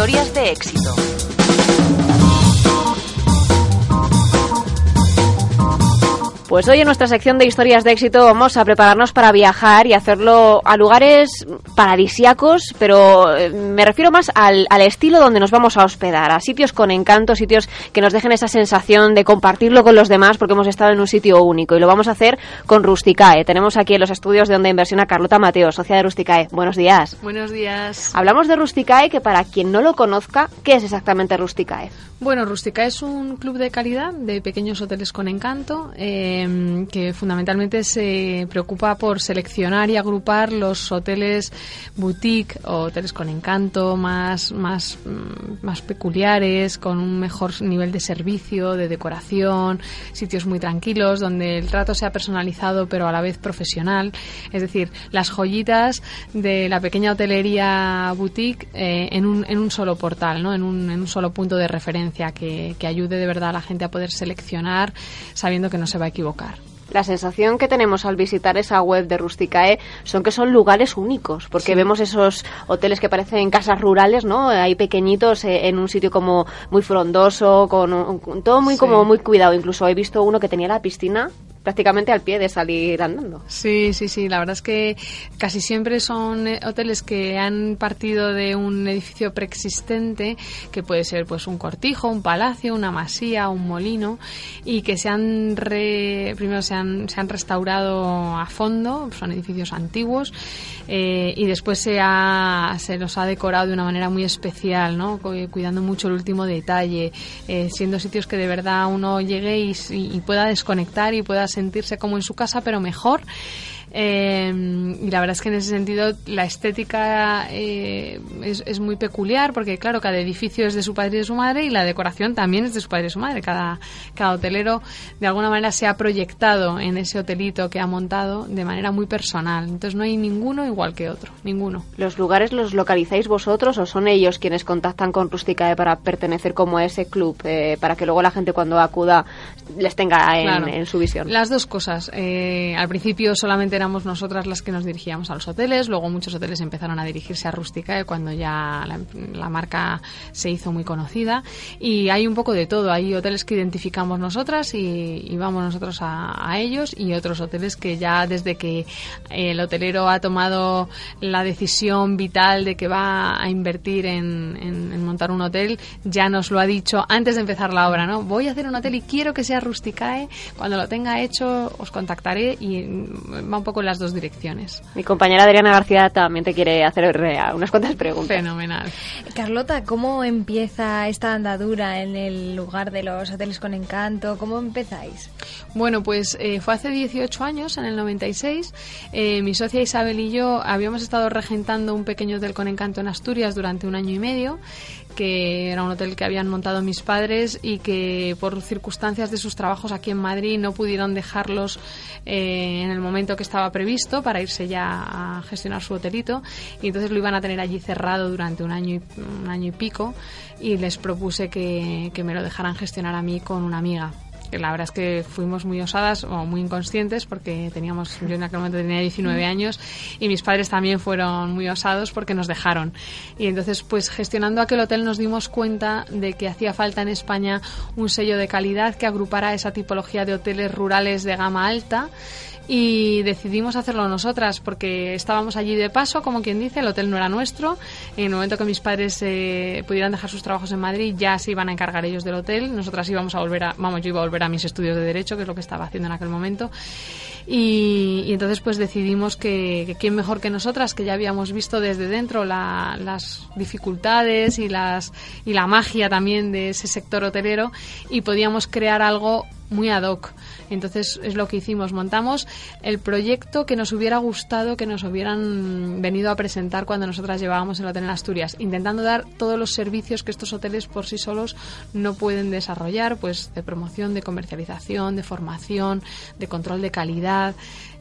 Historias de éxito. Pues hoy en nuestra sección de historias de éxito vamos a prepararnos para viajar y hacerlo a lugares paradisiacos, pero eh, me refiero más al, estilo donde nos vamos a hospedar, a sitios con encanto, sitios que nos dejen esa sensación de compartirlo con los demás porque hemos estado en un sitio único y lo vamos a hacer con Rusticae. Tenemos aquí en los estudios de Onda Inversión a Carlota Mateo, socia de Rusticae. Buenos días. Buenos días. Hablamos de Rusticae, que para quien no lo conozca, ¿qué es exactamente Rusticae? Bueno, Rusticae es un club de calidad de pequeños hoteles con encanto. Eh, Em, que fundamentalmente se preocupa por seleccionar y agrupar los hoteles boutique o hoteles con encanto más, más, mm, más peculiares, con un mejor nivel de servicio, de decoración, sitios muy tranquilos, donde el trato sea personalizado pero a la vez profesional. Es decir, las joyitas de la pequeña hotelería boutique eh, en, un, en un solo portal, ¿no? en, un, en un solo punto de referencia que, que ayude de verdad a la gente a poder seleccionar sabiendo que no se va a equivocar la sensación que tenemos al visitar esa web de Rusticae son que son lugares únicos, porque vemos esos hoteles que parecen casas rurales, ¿no? Hay pequeñitos eh, en un sitio como muy frondoso, con, todo muy como muy cuidado. Incluso he visto uno que tenía la piscina prácticamente al pie de salir andando. Sí, sí, sí. La verdad es que casi siempre son eh, hoteles que han partido de un edificio preexistente, que puede ser pues un cortijo, un palacio, una masía, un molino, y que se han primero se han, se han restaurado a fondo, son edificios antiguos, eh, y después se, ha, se los ha decorado de una manera muy especial, ¿no? cuidando mucho el último detalle, eh, siendo sitios que de verdad uno llegue y pueda desconectar y pueda sentirse como en su casa, pero mejor. Eh, y la verdad es que en ese sentido la estética eh, es, muy peculiar porque, claro, cada edificio es de su padre y de su madre y la decoración también es de su padre y su madre. Cada, cada hotelero de alguna manera se ha proyectado en ese hotelito que ha montado de manera muy personal. Entonces no hay ninguno igual que otro, ninguno. ¿Los lugares los localizáis vosotros o son ellos quienes contactan con Rusticae para pertenecer como a ese club, eh, para que luego la gente cuando acuda les tenga en, su visión? Las dos cosas. al principio solamente éramos nosotras las que nos dirigíamos a los hoteles, luego muchos hoteles empezaron a dirigirse a Rusticae cuando ya la, marca se hizo muy conocida. Y hay un poco de todo, hay hoteles que identificamos nosotras y, vamos nosotros a, ellos y otros hoteles que ya desde que el hotelero ha tomado la decisión vital de que va a invertir en, montar un hotel, ya nos lo ha dicho antes de empezar la obra, ¿no? Voy a hacer un hotel y quiero que sea Rusticae, cuando lo tenga hecho os contactaré y va un poco en las dos direcciones. Mi compañera Adriana García también te quiere hacer unas cuantas preguntas. Fenomenal. Carlota, ¿cómo empieza esta andadura en el lugar de los hoteles con encanto? ¿Cómo empezáis? Bueno, pues eh, fue hace 18 años, en el 96. Eh, mi socia Isabel y yo habíamos estado regentando un pequeño hotel con encanto en Asturias durante un año y medio que era un hotel que habían montado mis padres y que por circunstancias de sus trabajos aquí en Madrid no pudieron dejarlos eh, en el momento que estaba previsto para irse ya a gestionar su hotelito. Y entonces lo iban a tener allí cerrado durante un año y, un año y pico y les propuse que, que me lo dejaran gestionar a mí con una amiga la verdad es que fuimos muy osadas o muy inconscientes porque teníamos, yo en aquel momento tenía 19 años y mis padres también fueron muy osados porque nos dejaron. Y entonces, pues gestionando aquel hotel nos dimos cuenta de que hacía falta en España un sello de calidad que agrupara esa tipología de hoteles rurales de gama alta y decidimos hacerlo nosotras porque estábamos allí de paso, como quien dice, el hotel no era nuestro. En el momento que mis padres eh, pudieran dejar sus trabajos en Madrid, ya se iban a encargar ellos del hotel. Nosotras íbamos a volver a, vamos, yo iba a volver a mis estudios de derecho, que es lo que estaba haciendo en aquel momento. Y, entonces pues decidimos que, quién mejor que nosotras, que ya habíamos visto desde dentro las dificultades y, las, y la magia también de ese sector hotelero y podíamos crear algo muy ad hoc Entonces es lo que hicimos, montamos el proyecto que nos hubiera gustado que nos hubieran venido a presentar cuando nosotras llevábamos el hotel en Asturias, intentando dar todos los servicios que estos hoteles por sí solos no pueden desarrollar, pues de promoción, de comercialización, de formación, de control de calidad,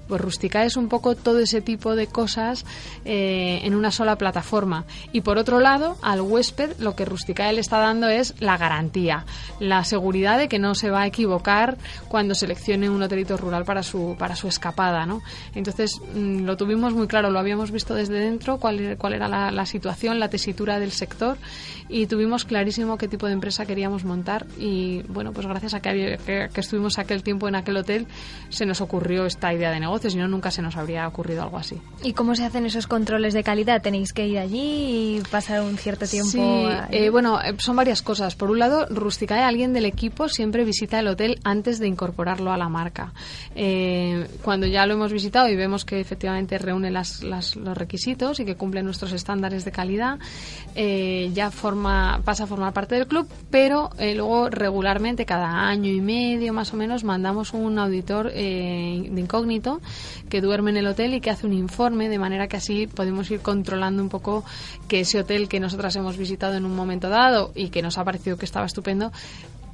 pues Rusticae es un poco todo ese tipo de cosas eh, en una sola plataforma. Y por otro lado, al huésped lo que Rusticae le está dando es la garantía, la seguridad de que no se va a equivocar cuando seleccione un hotelito rural para su, para su escapada. ¿no? Entonces mm, lo tuvimos muy claro, lo habíamos visto desde dentro, cuál, cuál era la, la situación, la tesitura del sector y tuvimos clarísimo qué tipo de empresa queríamos montar y bueno, pues gracias a que, que, estuvimos aquel tiempo en aquel hotel se nos ocurrió esta idea de negocio si no nunca se nos habría ocurrido algo así. ¿Y cómo se hacen esos controles de calidad? ¿Tenéis que ir allí y pasar un cierto tiempo? Sí, eh, bueno, eh, son varias cosas. Por un lado, Rusticae, alguien del equipo siempre visita el hotel antes de incorporarlo a la marca. Eh, cuando ya lo hemos visitado y vemos que efectivamente reúne las, los requisitos y que cumple nuestros estándares de calidad, ya forma, pasa a formar parte del club, pero luego regularmente, cada año y medio más o menos, mandamos un auditor de incógnito que duerme en el hotel y que hace un informe, de manera que así podemos ir controlando un poco que ese hotel que nosotras hemos visitado en un momento dado y que nos ha parecido que estaba estupendo,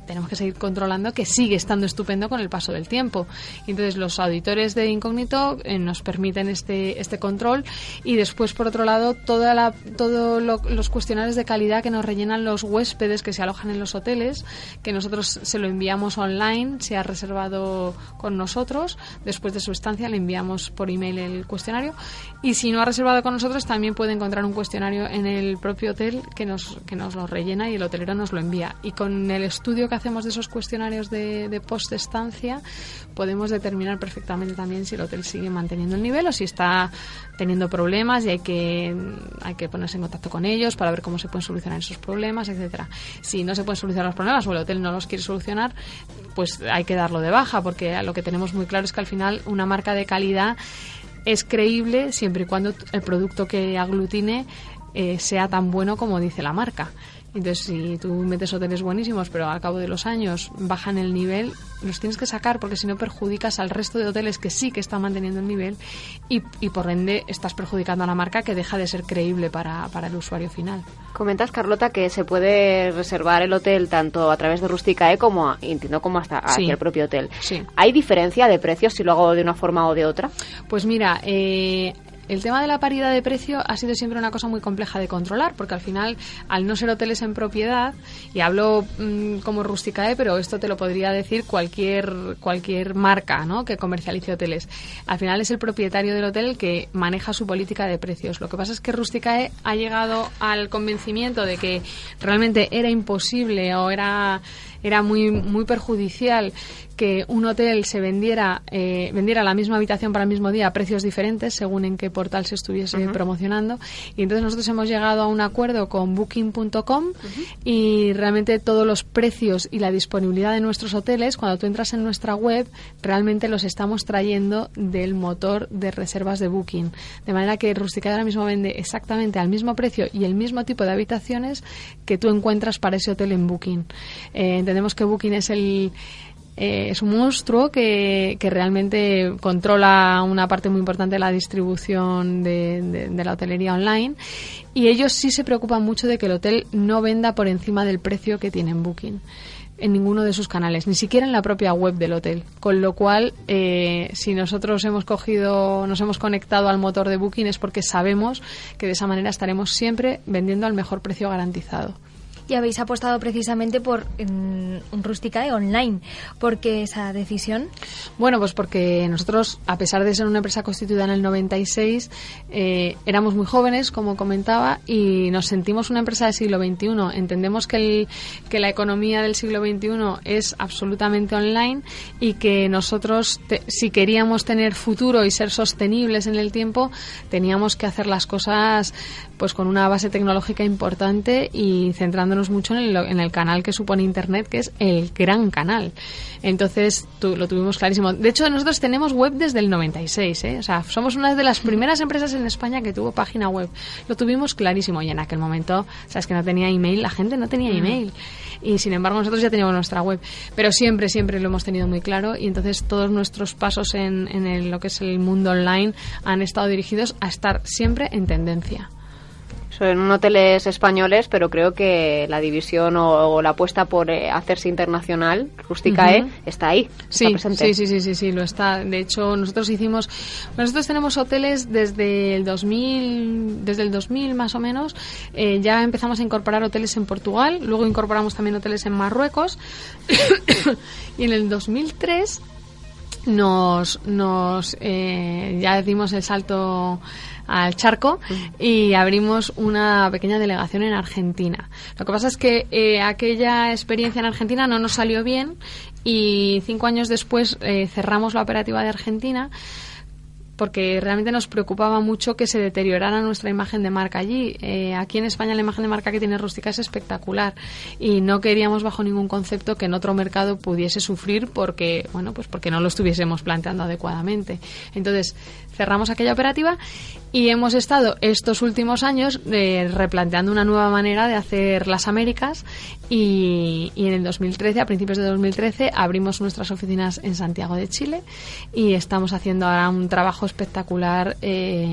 tenemos que seguir controlando que sigue estando estupendo con el paso del tiempo. Entonces, los auditores de incógnito eh, nos permiten este, este control y después, por otro lado, todos los cuestionarios de calidad que nos rellenan los huéspedes que se alojan en los hoteles, que nosotros se lo enviamos online, se ha reservado con nosotros, después de su estancia le enviamos por email el cuestionario y si no ha reservado con nosotros, también puede encontrar un cuestionario en el propio hotel que nos, que nos lo rellena y el hotelero nos lo envía. Y con el estudio que hacemos de esos cuestionarios de, de post-estancia, podemos determinar perfectamente también si el hotel sigue manteniendo el nivel o si está teniendo problemas y hay que, hay que ponerse en contacto con ellos para ver cómo se pueden solucionar esos problemas, etcétera. Si no se pueden solucionar los problemas o el hotel no los quiere solucionar, pues hay que darlo de baja, porque lo que tenemos muy claro es que al final una marca de calidad es creíble siempre y cuando el producto que aglutine eh, sea tan bueno como dice la marca. Entonces, si tú metes hoteles buenísimos, pero al cabo de los años bajan el nivel, los tienes que sacar porque si no perjudicas al resto de hoteles que sí que están manteniendo el nivel y, y por ende estás perjudicando a la marca que deja de ser creíble para, para el usuario final. Comentas, Carlota, que se puede reservar el hotel tanto a través de Rusticae como, entiendo, como hasta hacia el propio hotel. Sí. ¿Hay diferencia de precios si lo hago de una forma o de otra? Pues mira, eh, el tema de la paridad de precio ha sido siempre una cosa muy compleja de controlar, porque al final, al no ser hoteles en propiedad, y hablo mm, como Rusticae, pero esto te lo podría decir cualquier, cualquier marca ¿no? que comercialice hoteles. Al final es el propietario del hotel el que maneja su política de precios. Lo que pasa es que Rusticae ha llegado al convencimiento de que realmente era imposible o era era muy muy perjudicial que un hotel se vendiera eh, vendiera la misma habitación para el mismo día a precios diferentes según en qué portal se estuviese promocionando. Y entonces nosotros hemos llegado a un acuerdo con booking.com y realmente todos los precios y la disponibilidad de nuestros hoteles cuando tú entras en nuestra web realmente los estamos trayendo del motor de reservas de Booking. De manera que Rusticade ahora mismo vende exactamente al mismo precio y el mismo tipo de habitaciones que tú encuentras para ese hotel en Booking. Eh, entendemos que Booking es el eh, es un monstruo que, que, realmente controla una parte muy importante de la distribución de, de, la hotelería online y ellos sí se preocupan mucho de que el hotel no venda por encima del precio que tiene en Booking en ninguno de sus canales, ni siquiera en la propia web del hotel. Con lo cual, eh, si nosotros hemos cogido, nos hemos conectado al motor de Booking es porque sabemos que de esa manera estaremos siempre vendiendo al mejor precio garantizado y habéis apostado precisamente por un Rusticae online. ¿Por qué esa decisión? Bueno, pues porque nosotros, a pesar de ser una empresa constituida en el 96, eh, éramos muy jóvenes, como comentaba, y nos sentimos una empresa del siglo XXI. Entendemos que, el, que la economía del siglo XXI es absolutamente online y que nosotros, si queríamos tener futuro y ser sostenibles en el tiempo, teníamos que hacer las cosas pues con una base tecnológica importante y centrándonos mucho en el, en el canal que supone Internet, que es el gran canal. Entonces tu- lo tuvimos clarísimo. De hecho, nosotros tenemos web desde el 96, ¿eh? O sea, somos una de las primeras empresas en España que tuvo página web. Lo tuvimos clarísimo y en aquel momento, sabes que no tenía email, la gente no tenía email. Y sin embargo, nosotros ya teníamos nuestra web. Pero siempre, siempre lo hemos tenido muy claro y entonces todos nuestros pasos en, en el- lo que es el mundo online han estado dirigidos a estar siempre en tendencia. Son hoteles españoles, pero creo que la división o, o la apuesta por eh, hacerse internacional, Rusticae, Ujú. está ahí, Sí, está presente. sí, sí, sí, sí, sí, lo está. De hecho, nosotros hicimos, nosotros tenemos hoteles desde el 2000, desde el 2000 más o menos. Eh, ya empezamos a incorporar hoteles en Portugal, luego incorporamos también hoteles en Marruecos y en el 2003 nos, nos eh, ya dimos el salto al charco y abrimos una pequeña delegación en Argentina. Lo que pasa es que eh, aquella experiencia en Argentina no nos salió bien y cinco años después eh, cerramos la operativa de Argentina porque realmente nos preocupaba mucho que se deteriorara nuestra imagen de marca allí. Eh, aquí en España la imagen de marca que tiene Rústica es espectacular y no queríamos bajo ningún concepto que en otro mercado pudiese sufrir porque, bueno, pues porque no lo estuviésemos planteando adecuadamente. Entonces cerramos aquella operativa y hemos estado estos últimos años eh, replanteando una nueva manera de hacer las Américas. Y, en el 2013, a principios de 2013, abrimos nuestras oficinas en Santiago de Chile. Y estamos haciendo ahora un trabajo espectacular eh,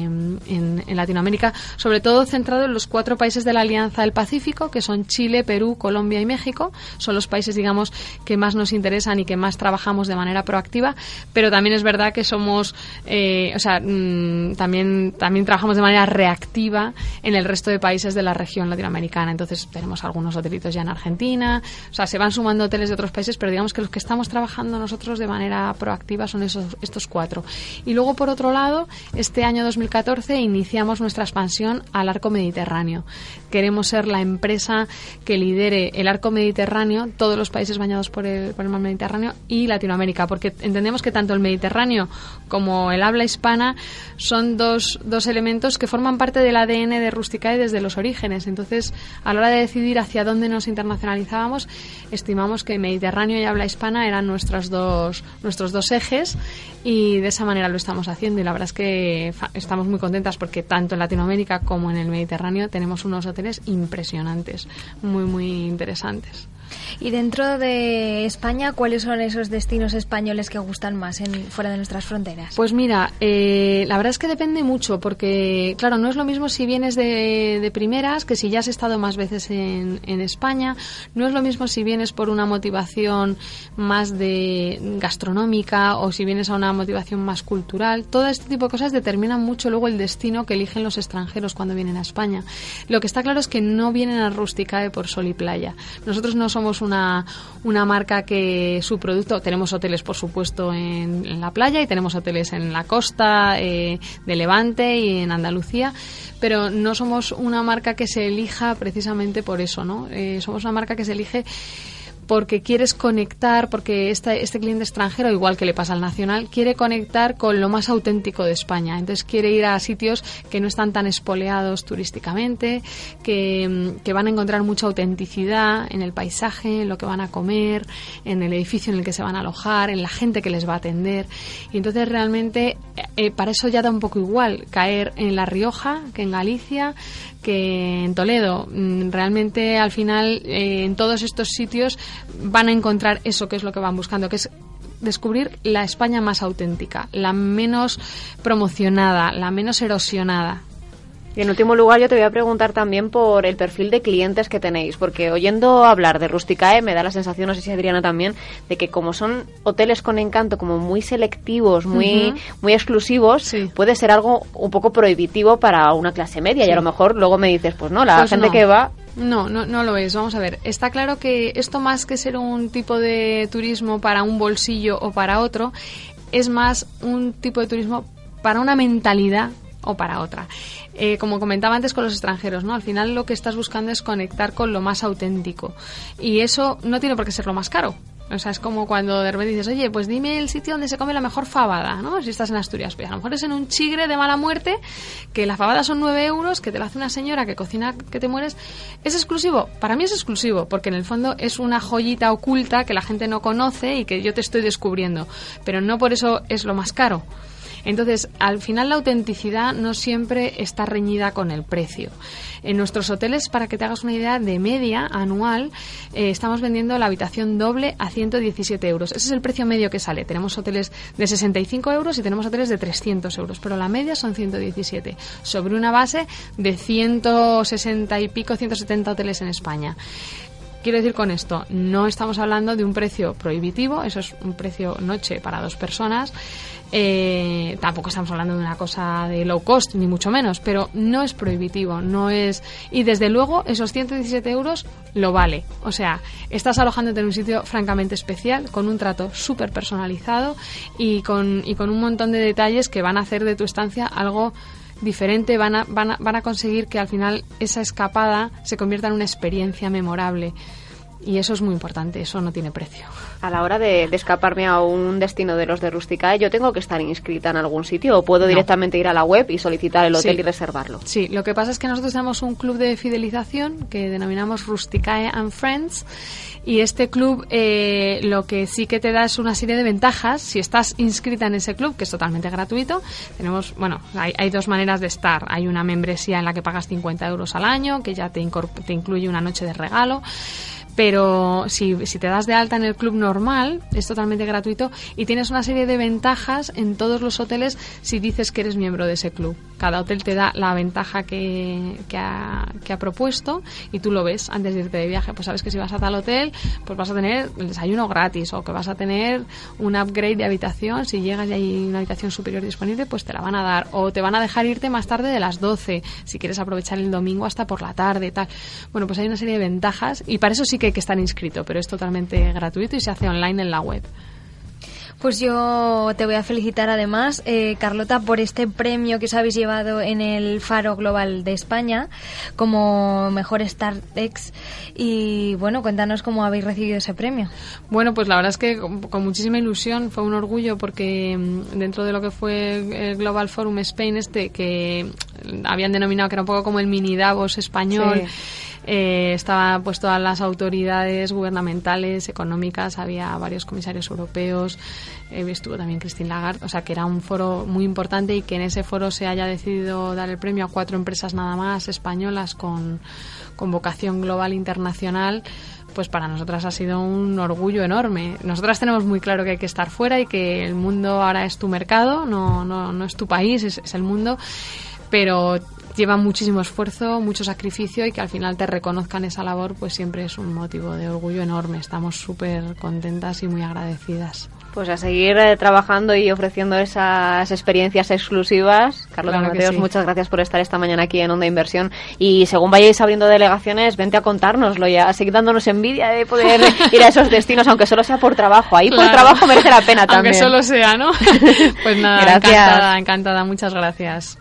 en, Latinoamérica, sobre todo centrado en los cuatro países de la Alianza del Pacífico, que son Chile, Perú, Colombia y México. Son los países, digamos, que más nos interesan y que más trabajamos de manera proactiva, pero también es verdad que somos, eh, o sea, mm, también, también trabajamos de manera reactiva en el resto de países de la región latinoamericana. Entonces tenemos algunos hotelitos ya en Argentina, o sea, se van sumando hoteles de otros países, pero digamos que los que estamos trabajando nosotros de manera proactiva son esos, estos cuatro. Y luego, por otro lado, este año 2014 iniciamos nuestra expansión al arco mediterráneo. Queremos ser la empresa que lidere el arco mediterráneo, todos los países bañados por el, por el mar Mediterráneo y Latinoamérica, porque entendemos que tanto el Mediterráneo como el habla hispana son dos, dos elementos que forman parte del ADN de Rusticae desde los orígenes. Entonces, a la hora de decidir hacia dónde nos internacionalizábamos, estimamos que Mediterráneo y habla hispana eran nuestros dos, nuestros dos ejes y de esa manera lo estamos haciendo y la verdad es que estamos muy contentas porque tanto en Latinoamérica como en el Mediterráneo tenemos unos hoteles impresionantes, muy, muy interesantes. Y dentro de España, ¿cuáles son esos destinos españoles que gustan más en, fuera de nuestras fronteras? Pues mira, eh, la verdad es que depende mucho, porque, claro, no es lo mismo si vienes de, de primeras que si ya has estado más veces en, España. No es lo mismo si vienes por una motivación más de gastronómica o si vienes a una motivación más cultural. Todo este tipo de cosas determinan mucho luego el destino que eligen los extranjeros cuando vienen a España. Lo que está claro es que no vienen a Rusticae por sol y playa. Nosotros no somos una, una marca que su producto, tenemos hoteles por supuesto en, en la playa y tenemos hoteles en la costa eh, de Levante y en Andalucía, pero no somos una marca que se elija precisamente por eso, ¿no? Eh, somos una marca que se elige porque quieres conectar, porque este, este cliente extranjero, igual que le pasa al nacional, quiere conectar con lo más auténtico de España. Entonces quiere ir a sitios que no están tan espoleados turísticamente, que, mm, que van a encontrar mucha autenticidad en el paisaje, en lo que van a comer, en el edificio en el que se van a alojar, en la gente que les va a atender. Y entonces realmente eh, para eso ya da un poco igual caer en La Rioja que en Galicia, que en Toledo. Mm, Realmente al final eh, en todos estos sitios van a encontrar eso que es lo que van buscando, que es descubrir la España más auténtica, la menos promocionada, la menos erosionada. Y en último lugar, yo te voy a preguntar también por el perfil de clientes que tenéis, porque oyendo hablar de Rusticae me da la sensación, no sé si Adriana también, de que como son hoteles con encanto, como muy selectivos, muy, muy exclusivos, Sí. puede ser algo un poco prohibitivo para una clase media. Y a lo mejor luego me dices, pues no, la Pues gente no. que va No, no, no lo es. Vamos a ver. Está claro que esto más que ser un tipo de turismo para un bolsillo o para otro, es más un tipo de turismo para una mentalidad o para otra. Eh, como comentaba antes con los extranjeros, ¿no? Al final lo que estás buscando es conectar con lo más auténtico. Y eso no tiene por qué ser lo más caro. O sea, es como cuando de repente dices, oye, pues dime el sitio donde se come la mejor fabada, ¿no? Si estás en Asturias. Pues a lo mejor es en un chigre de mala muerte, que la fabada son 9 euros, que te la hace una señora que cocina que te mueres. ¿Es exclusivo? Para mí es exclusivo, porque en el fondo es una joyita oculta que la gente no conoce y que yo te estoy descubriendo. Pero no por eso es lo más caro. Entonces, al final la autenticidad no siempre está reñida con el precio. En nuestros hoteles, para que te hagas una idea, de media anual, eh, estamos vendiendo la habitación doble a 117 euros. Ese es el precio medio que sale. Tenemos hoteles de 65 euros y tenemos hoteles de 300 euros, pero la media son 117, sobre una base de 160 y pico, 170 hoteles en España. Quiero decir con esto, no estamos hablando de un precio prohibitivo, eso es un precio noche para dos personas. Eh, tampoco estamos hablando de una cosa de low cost, ni mucho menos, pero no es prohibitivo, no es. Y desde luego, esos 117 euros lo vale. O sea, estás alojándote en un sitio francamente especial, con un trato súper personalizado y con, y con un montón de detalles que van a hacer de tu estancia algo diferente, van a, van, a, van a conseguir que al final esa escapada se convierta en una experiencia memorable. Y eso es muy importante, eso no tiene precio. A la hora de, de escaparme a un destino de los de Rusticae, ¿yo tengo que estar inscrita en algún sitio o puedo No. directamente ir a la web y solicitar el hotel Sí. y reservarlo? Sí, lo que pasa es que nosotros tenemos un club de fidelización que denominamos Rusticae and Friends y este club eh, lo que sí que te da es una serie de ventajas si estás inscrita en ese club, que es totalmente gratuito. Tenemos, bueno, hay, hay dos maneras de estar. Hay una membresía en la que pagas 50 euros al año, que ya te, te incluye una noche de regalo. Pero si, si te das de alta en el club normal, es totalmente gratuito y tienes una serie de ventajas en todos los hoteles si dices que eres miembro de ese club. Cada hotel te da la ventaja que, que, ha, que ha propuesto y tú lo ves antes de irte de viaje. Pues sabes que si vas a tal hotel, pues vas a tener el desayuno gratis o que vas a tener un upgrade de habitación. Si llegas y hay una habitación superior disponible, pues te la van a dar. O te van a dejar irte más tarde de las 12, si quieres aprovechar el domingo hasta por la tarde, tal. Bueno, pues hay una serie de ventajas y para eso sí que hay que estar inscrito, pero es totalmente gratuito y se hace online en la web. Pues yo te voy a felicitar además, eh, Carlota, por este premio que os habéis llevado en el Faro Global de España como mejor StartX. Y bueno, cuéntanos cómo habéis recibido ese premio. Bueno, pues la verdad es que con, con muchísima ilusión, fue un orgullo porque mm, dentro de lo que fue el Global Forum Spain este, que habían denominado que era un poco como el mini Davos español, eh, estaban pues todas las autoridades gubernamentales, económicas, había varios comisarios europeos, eh, estuvo también Christine Lagarde, o sea que era un foro muy importante y que en ese foro se haya decidido dar el premio a cuatro empresas nada más españolas con, con vocación global internacional pues para nosotras ha sido un orgullo enorme. Nosotras tenemos muy claro que hay que estar fuera y que el mundo ahora es tu mercado, no, no, no es tu país, es, es el mundo, pero lleva muchísimo esfuerzo, mucho sacrificio y que al final te reconozcan esa labor, pues siempre es un motivo de orgullo enorme. Estamos súper contentas y muy agradecidas. Pues a seguir eh, trabajando y ofreciendo esas experiencias exclusivas. Carlos Claro Mateos, sí. muchas gracias por estar esta mañana aquí en Onda Inversión. Y según vayáis abriendo delegaciones, vente a contárnoslo ya. Seguid dándonos envidia de poder ir a esos destinos, aunque solo sea por trabajo. Ahí por trabajo merece la pena también. Aunque solo sea, ¿no? Pues nada, Gracias. encantada, encantada. Muchas gracias.